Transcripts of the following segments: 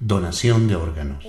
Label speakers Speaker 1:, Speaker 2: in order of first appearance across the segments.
Speaker 1: donación de órganos.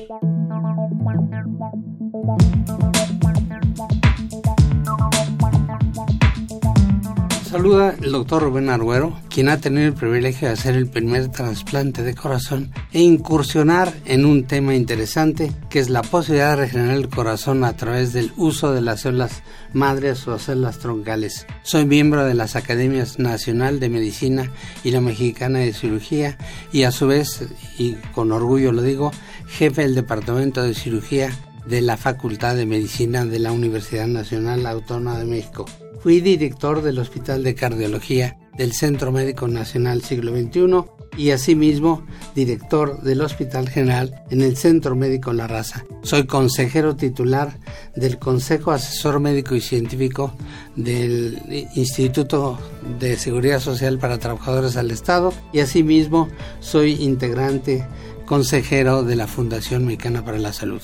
Speaker 2: Saluda el doctor Rubén Arguero, quien ha tenido el privilegio de hacer el primer trasplante de corazón e incursionar en un tema interesante que es la posibilidad de regenerar el corazón a través del uso de las células madres o células troncales. Soy miembro de las Academias Nacional de Medicina y la Mexicana de Cirugía y a su vez, y con orgullo lo digo, jefe del Departamento de Cirugía de la Facultad de Medicina de la Universidad Nacional Autónoma de México. Fui director del Hospital de Cardiología del Centro Médico Nacional Siglo XXI y asimismo director del Hospital General en el Centro Médico La Raza. Soy consejero titular del Consejo Asesor Médico y Científico del Instituto de Seguridad Social para Trabajadores del Estado y asimismo soy integrante consejero de la Fundación Mexicana para la Salud.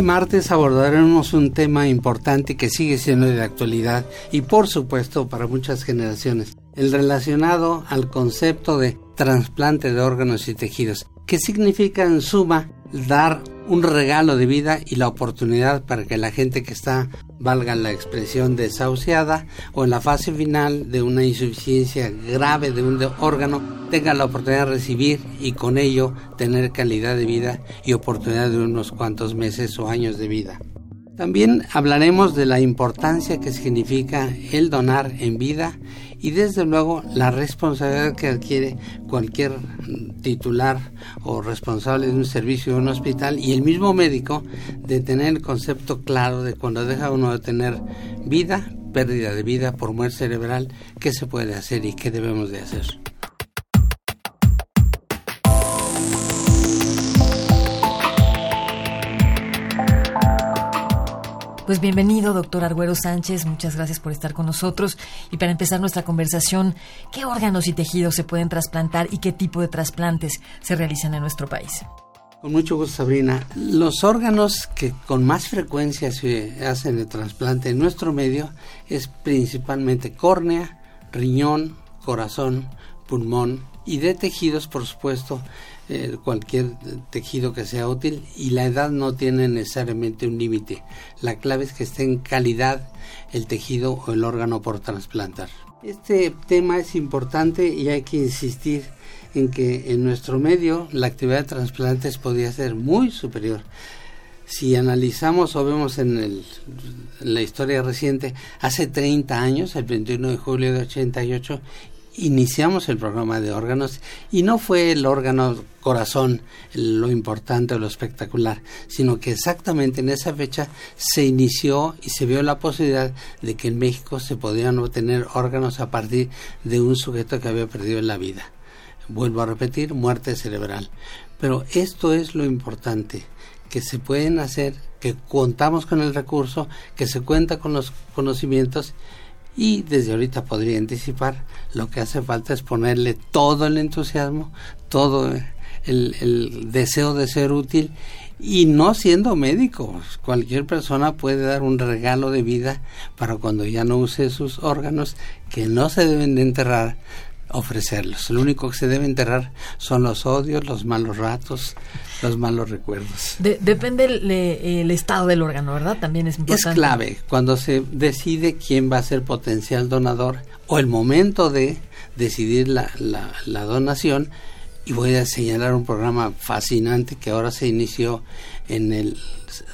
Speaker 2: Este martes abordaremos un tema importante que sigue siendo de actualidad y por supuesto para muchas generaciones, el relacionado al concepto de trasplante de órganos y tejidos, que significa en suma dar un regalo de vida y la oportunidad para que la gente que está, valga la expresión, desahuciada o en la fase final de una insuficiencia grave de un órgano, tenga la oportunidad de recibir y con ello tener calidad de vida y oportunidad de unos cuantos meses o años de vida. También hablaremos de la importancia que significa el donar en vida y desde luego la responsabilidad que adquiere cualquier titular o responsable de un servicio de un hospital y el mismo médico de tener el concepto claro de cuando deja uno de tener vida, pérdida de vida por muerte cerebral, qué se puede hacer y qué debemos de hacer.
Speaker 3: Pues bienvenido, doctor Arguero Sánchez. Muchas gracias por estar con nosotros. Y para empezar nuestra conversación, ¿qué órganos y tejidos se pueden trasplantar y qué tipo de trasplantes se realizan en nuestro país?
Speaker 2: Con mucho gusto, Sabrina. Los órganos que con más frecuencia se hacen el trasplante en nuestro medio es principalmente córnea, riñón, corazón, pulmón y de tejidos, por supuesto, eh, cualquier tejido que sea útil y la edad no tiene necesariamente un límite. La clave es que esté en calidad el tejido o el órgano por trasplantar. Este tema es importante y hay que insistir en que en nuestro medio la actividad de trasplantes podría ser muy superior. Si analizamos o vemos en, en la historia reciente, hace 30 años, el 21 de julio de 88, iniciamos el programa de órganos y no fue el órgano corazón lo importante o lo espectacular, sino que exactamente en esa fecha se inició y se vio la posibilidad de que en México se podían obtener órganos a partir de un sujeto que había perdido la vida. Vuelvo a repetir, muerte cerebral. Pero esto es lo importante, que se pueden hacer, que contamos con el recurso, que se cuenta con los conocimientos y desde ahorita podría anticipar lo que hace falta es ponerle todo el entusiasmo, todo el, deseo de ser útil y no siendo médico. Cualquier persona puede dar un regalo de vida para cuando ya no use sus órganos que no se deben de enterrar ofrecerlos. Lo único que se debe enterrar son los odios, los malos ratos, los malos recuerdos.
Speaker 3: depende el, estado del órgano, ¿verdad? También es importante.
Speaker 2: Es clave cuando se decide quién va a ser potencial donador o el momento de decidir la, la, donación. Y voy a señalar un programa fascinante que ahora se inició en, el,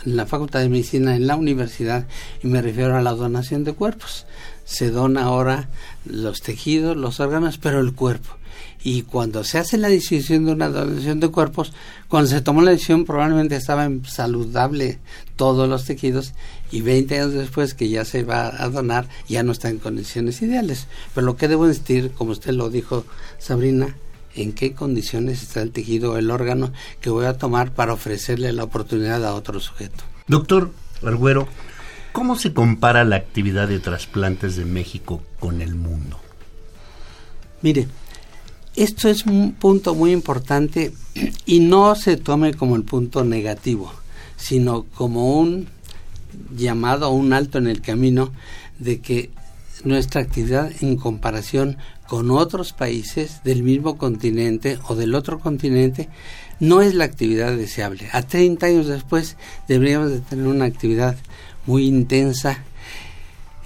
Speaker 2: en la Facultad de Medicina en la universidad y me refiero a la donación de cuerpos se dona ahora los tejidos, los órganos, pero el cuerpo. Y cuando se hace la decisión de una donación de cuerpos, cuando se tomó la decisión probablemente estaban saludable todos los tejidos y 20 años después que ya se va a donar ya no está en condiciones ideales. Pero lo que debo decir, como usted lo dijo, Sabrina, en qué condiciones está el tejido o el órgano que voy a tomar para ofrecerle la oportunidad a otro sujeto.
Speaker 1: Doctor Arguero, ¿cómo se compara la actividad de trasplantes de México con el mundo?
Speaker 2: Mire, esto es un punto muy importante y no se tome como el punto negativo, sino como un llamado a un alto en el camino de que nuestra actividad en comparación con otros países del mismo continente o del otro continente no es la actividad deseable. A 30 años después deberíamos de tener una actividad muy intensa.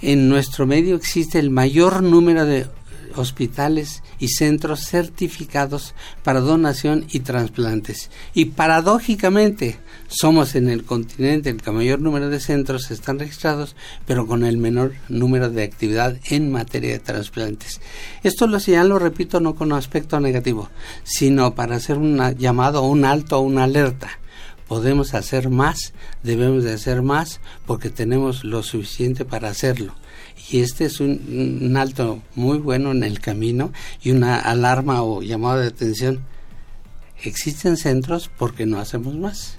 Speaker 2: En nuestro medio existe el mayor número de hospitales y centros certificados para donación y trasplantes. Y paradójicamente, somos en el continente el que mayor número de centros están registrados, pero con el menor número de actividad en materia de trasplantes. Esto lo señalo, repito, no con aspecto negativo, sino para hacer un llamado, un alto, una alerta podemos hacer más, debemos de hacer más porque tenemos lo suficiente para hacerlo y este es un, alto muy bueno en el camino y una alarma o llamada de atención. Existen centros porque no hacemos más.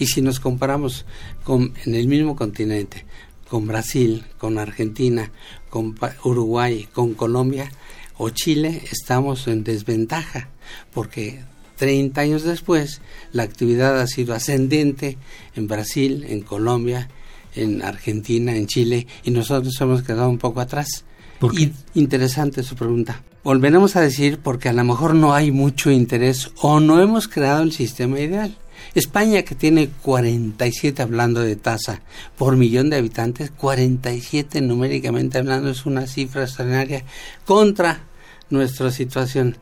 Speaker 2: Y si nos comparamos con, en el mismo continente, con Brasil, con Argentina, con Uruguay, con Colombia o Chile, estamos en desventaja, porque 30 años después la actividad ha sido ascendente en Brasil, en Colombia en Argentina, en Chile, y nosotros hemos quedado un poco atrás. Y, interesante su pregunta. Volveremos a decir porque a lo mejor no hay mucho interés o no hemos creado el sistema ideal. España, que tiene 47 hablando de tasa por millón de habitantes, 47 numéricamente hablando es una cifra extraordinaria contra nuestra situación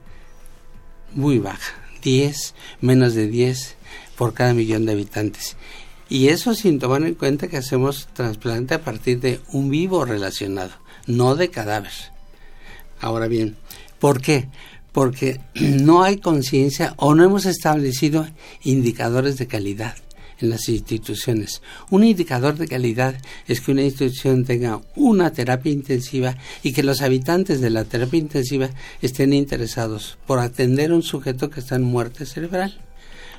Speaker 2: muy baja, 10, menos de 10 por cada millón de habitantes. Y eso sin tomar en cuenta que hacemos trasplante a partir de un vivo relacionado, no de cadáver. Ahora bien, ¿por qué? Porque no hay conciencia o no hemos establecido indicadores de calidad en las instituciones. Un indicador de calidad es que una institución tenga una terapia intensiva y que los habitantes de la terapia intensiva estén interesados por atender a un sujeto que está en muerte cerebral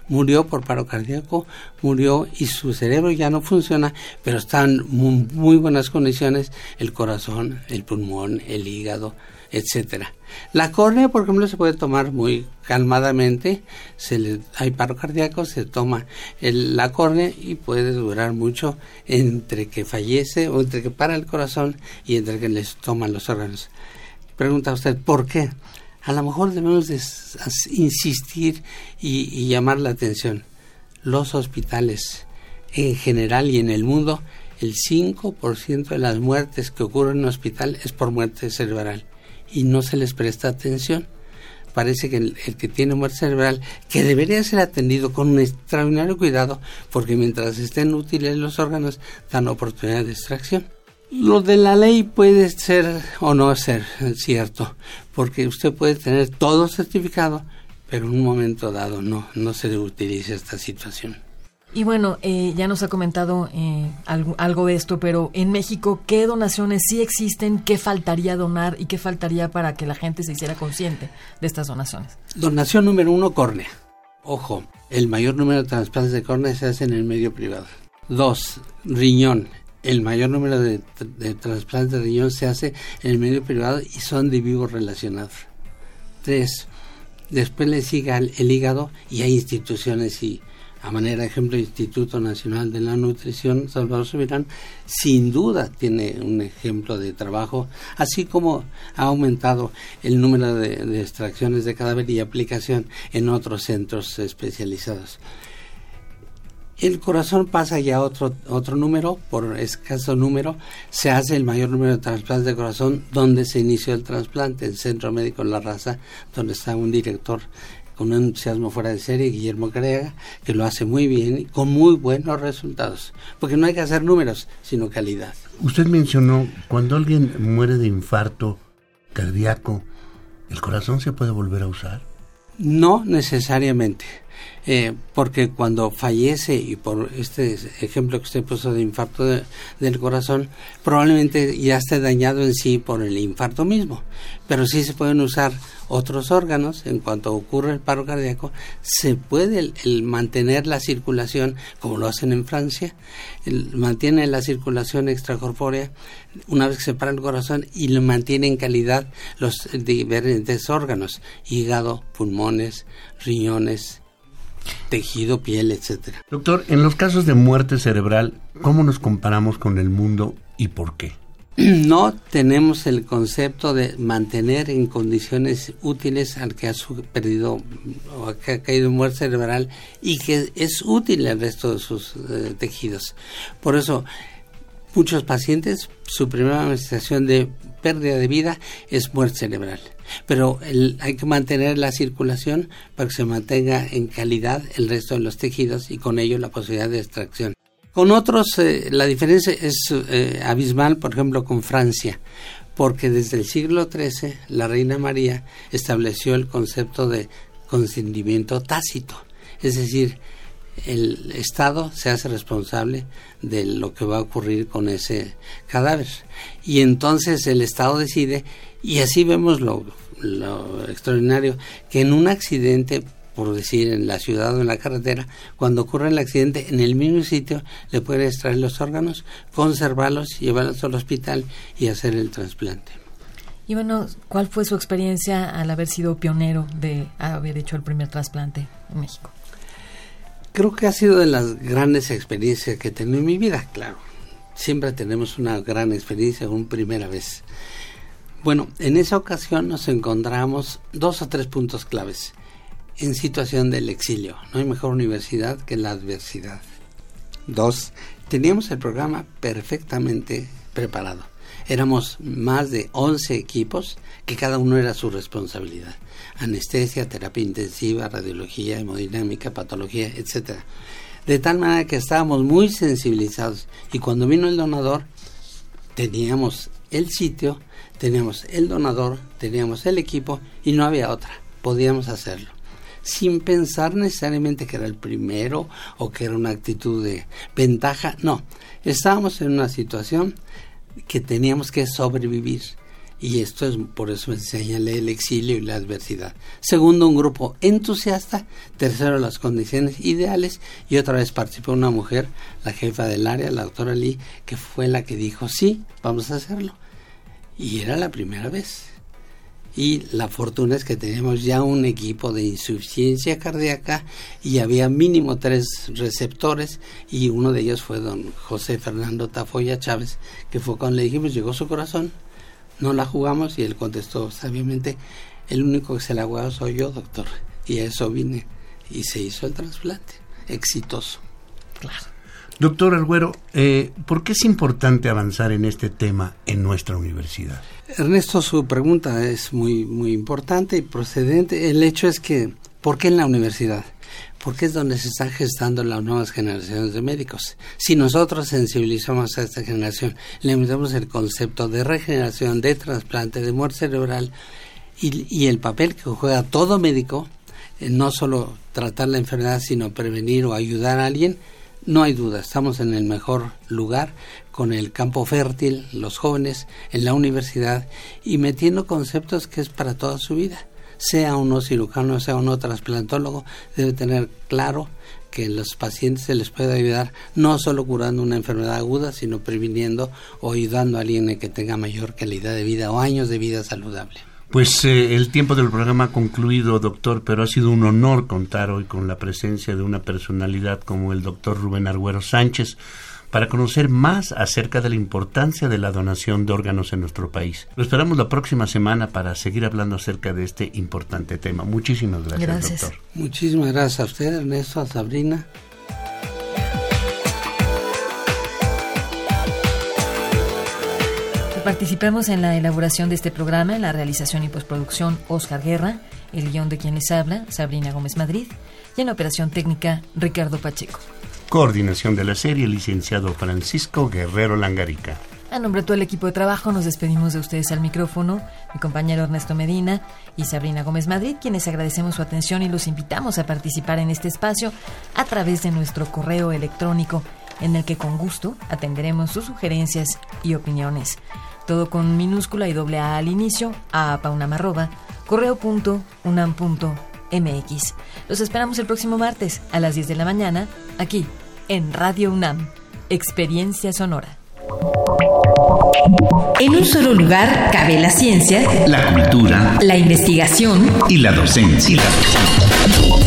Speaker 2: murió por paro cardíaco, murió y su cerebro ya no funciona, pero están en muy, muy buenas condiciones el corazón, el pulmón, el hígado, etcétera. La córnea, por ejemplo, se puede tomar muy calmadamente, se le, hay paro cardíaco, se toma el, la córnea y puede durar mucho entre que fallece o entre que para el corazón y entre que les toman los órganos. Pregunta usted, ¿por qué? a lo mejor debemos de insistir y, llamar la atención. Los hospitales en general y en el mundo, el 5% de las muertes que ocurren en un hospital es por muerte cerebral y no se les presta atención. Parece que el, que tiene muerte cerebral, que debería ser atendido con un extraordinario cuidado, porque mientras estén útiles los órganos, dan oportunidad de extracción. Lo de la ley puede ser o no ser cierto, porque usted puede tener todo certificado, pero en un momento dado no, no se utiliza esta situación.
Speaker 3: Y bueno, eh, ya nos ha comentado eh, algo, de esto, pero en México, ¿qué donaciones sí existen? ¿Qué faltaría donar y qué faltaría para que la gente se hiciera consciente de estas donaciones?
Speaker 2: Donación número uno, córnea. Ojo, el mayor número de trasplantes de córnea se hace en el medio privado. Dos, riñón el mayor número de, trasplantes de riñón se hace en el medio privado y son de vivo relacionados. Tres, después le sigue el, hígado y hay instituciones y a manera de ejemplo el Instituto Nacional de la Nutrición Salvador Subirán sin duda tiene un ejemplo de trabajo así como ha aumentado el número de extracciones de cadáver y aplicación en otros centros especializados. El corazón pasa ya a otro, otro número, por escaso número, se hace el mayor número de trasplantes de corazón donde se inició el trasplante, el Centro Médico La Raza, donde está un director con un entusiasmo fuera de serie, Guillermo Carega, que lo hace muy bien y con muy buenos resultados. Porque no hay que hacer números, sino calidad.
Speaker 1: Usted mencionó, cuando alguien muere de infarto cardíaco, ¿el corazón se puede volver a usar?
Speaker 2: No necesariamente. Eh, porque cuando fallece, y por este ejemplo que usted puso de infarto del corazón, probablemente ya esté dañado en sí por el infarto mismo, pero sí se pueden usar otros órganos, en cuanto ocurre el paro cardíaco, se puede el, mantener la circulación, como lo hacen en Francia, el, mantiene la circulación extracorpórea una vez que se para el corazón y lo mantiene en calidad los diferentes órganos, hígado, pulmones, riñones, tejido, piel, etcétera.
Speaker 1: Doctor, en los casos de muerte cerebral, ¿cómo nos comparamos con el mundo y por qué?
Speaker 2: No tenemos el concepto de mantener en condiciones útiles al que ha perdido o que ha caído en muerte cerebral y que es útil al resto de sus eh, tejidos. Por eso, muchos pacientes, su primera manifestación de pérdida de vida es muerte cerebral pero hay que mantener la circulación para que se mantenga en calidad el resto de los tejidos y con ello la posibilidad de extracción. Con otros eh, la diferencia es eh, abismal, por ejemplo, con Francia, porque desde el siglo XIII la reina María estableció el concepto de consentimiento tácito, es decir, el Estado se hace responsable de lo que va a ocurrir con ese cadáver. Y entonces el Estado decide y así vemos lo, extraordinario, que en un accidente, por decir en la ciudad o en la carretera, cuando ocurre el accidente, en el mismo sitio le pueden extraer los órganos, conservarlos, llevarlos al hospital y hacer el trasplante.
Speaker 3: Y bueno, ¿cuál fue su experiencia al haber sido pionero de haber hecho el primer trasplante en México?
Speaker 2: Creo que ha sido de las grandes experiencias que he tenido en mi vida, claro. Siempre tenemos una gran experiencia, una primera vez. Bueno, en esa ocasión nos encontramos dos o tres puntos claves en situación del exilio. No hay mejor universidad que la adversidad. Dos, teníamos el programa perfectamente preparado. Éramos más de 11 equipos que cada uno era su responsabilidad. Anestesia, terapia intensiva, radiología, hemodinámica, patología, etc. De tal manera que estábamos muy sensibilizados y cuando vino el donador teníamos el sitio teníamos el donador, teníamos el equipo y no había otra, podíamos hacerlo. Sin pensar necesariamente que era el primero o que era una actitud de ventaja, no, estábamos en una situación que teníamos que sobrevivir. Y esto es por eso señalé el exilio y la adversidad. Segundo, un grupo entusiasta. Tercero, las condiciones ideales. Y otra vez participó una mujer, la jefa del área, la doctora Lee, que fue la que dijo, sí, vamos a hacerlo y era la primera vez. Y la fortuna es que teníamos ya un equipo de insuficiencia cardíaca y había mínimo tres receptores y uno de ellos fue don José Fernando Tafoya Chávez, que fue cuando le dijimos llegó su corazón, no la jugamos y él contestó sabiamente, el único que se la ha soy yo, doctor. Y a eso vine y se hizo el trasplante, exitoso.
Speaker 3: Claro.
Speaker 1: Doctor Arguero, eh, ¿por qué es importante avanzar en este tema en nuestra universidad?
Speaker 2: Ernesto, su pregunta es muy, muy importante y procedente. El hecho es que, ¿por qué en la universidad? Porque es donde se están gestando las nuevas generaciones de médicos. Si nosotros sensibilizamos a esta generación, le metemos el concepto de regeneración, de trasplante, de muerte cerebral y, el papel que juega todo médico, eh, no solo tratar la enfermedad, sino prevenir o ayudar a alguien, no hay duda, estamos en el mejor lugar con el campo fértil, los jóvenes, en la universidad y metiendo conceptos que es para toda su vida. Sea uno cirujano, sea uno trasplantólogo, debe tener claro que los pacientes se les puede ayudar no solo curando una enfermedad aguda, sino previniendo o ayudando a alguien que tenga mayor calidad de vida o años de vida saludable.
Speaker 1: Pues eh, el tiempo del programa ha concluido, doctor, pero ha sido un honor contar hoy con la presencia de una personalidad como el doctor Rubén Arguero Sánchez para conocer más acerca de la importancia de la donación de órganos en nuestro país. Lo esperamos la próxima semana para seguir hablando acerca de este importante tema. Muchísimas gracias, doctor.
Speaker 2: Muchísimas gracias a usted, Ernesto, a Sabrina.
Speaker 3: Participamos en la elaboración de este programa, en la realización y postproducción Oscar Guerra, el guion de quien les habla, Sabrina Gómez Madrid, y en la operación técnica Ricardo Pacheco.
Speaker 1: Coordinación de la serie, licenciado Francisco Guerrero Langarica.
Speaker 3: A nombre de todo el equipo de trabajo nos despedimos de ustedes al micrófono, mi compañero Ernesto Medina y Sabrina Gómez Madrid, quienes agradecemos su atención y los invitamos a participar en este espacio a través de nuestro correo electrónico en el que con gusto atenderemos sus sugerencias y opiniones. Todo con minúscula y doble A al inicio, a paunamarroba, correo.unam.mx. Los esperamos el próximo martes a las 10 de la mañana, aquí, en Radio UNAM, Experiencia Sonora.
Speaker 4: En un solo lugar cabe la ciencia,
Speaker 5: la cultura,
Speaker 4: la investigación
Speaker 5: y la docencia.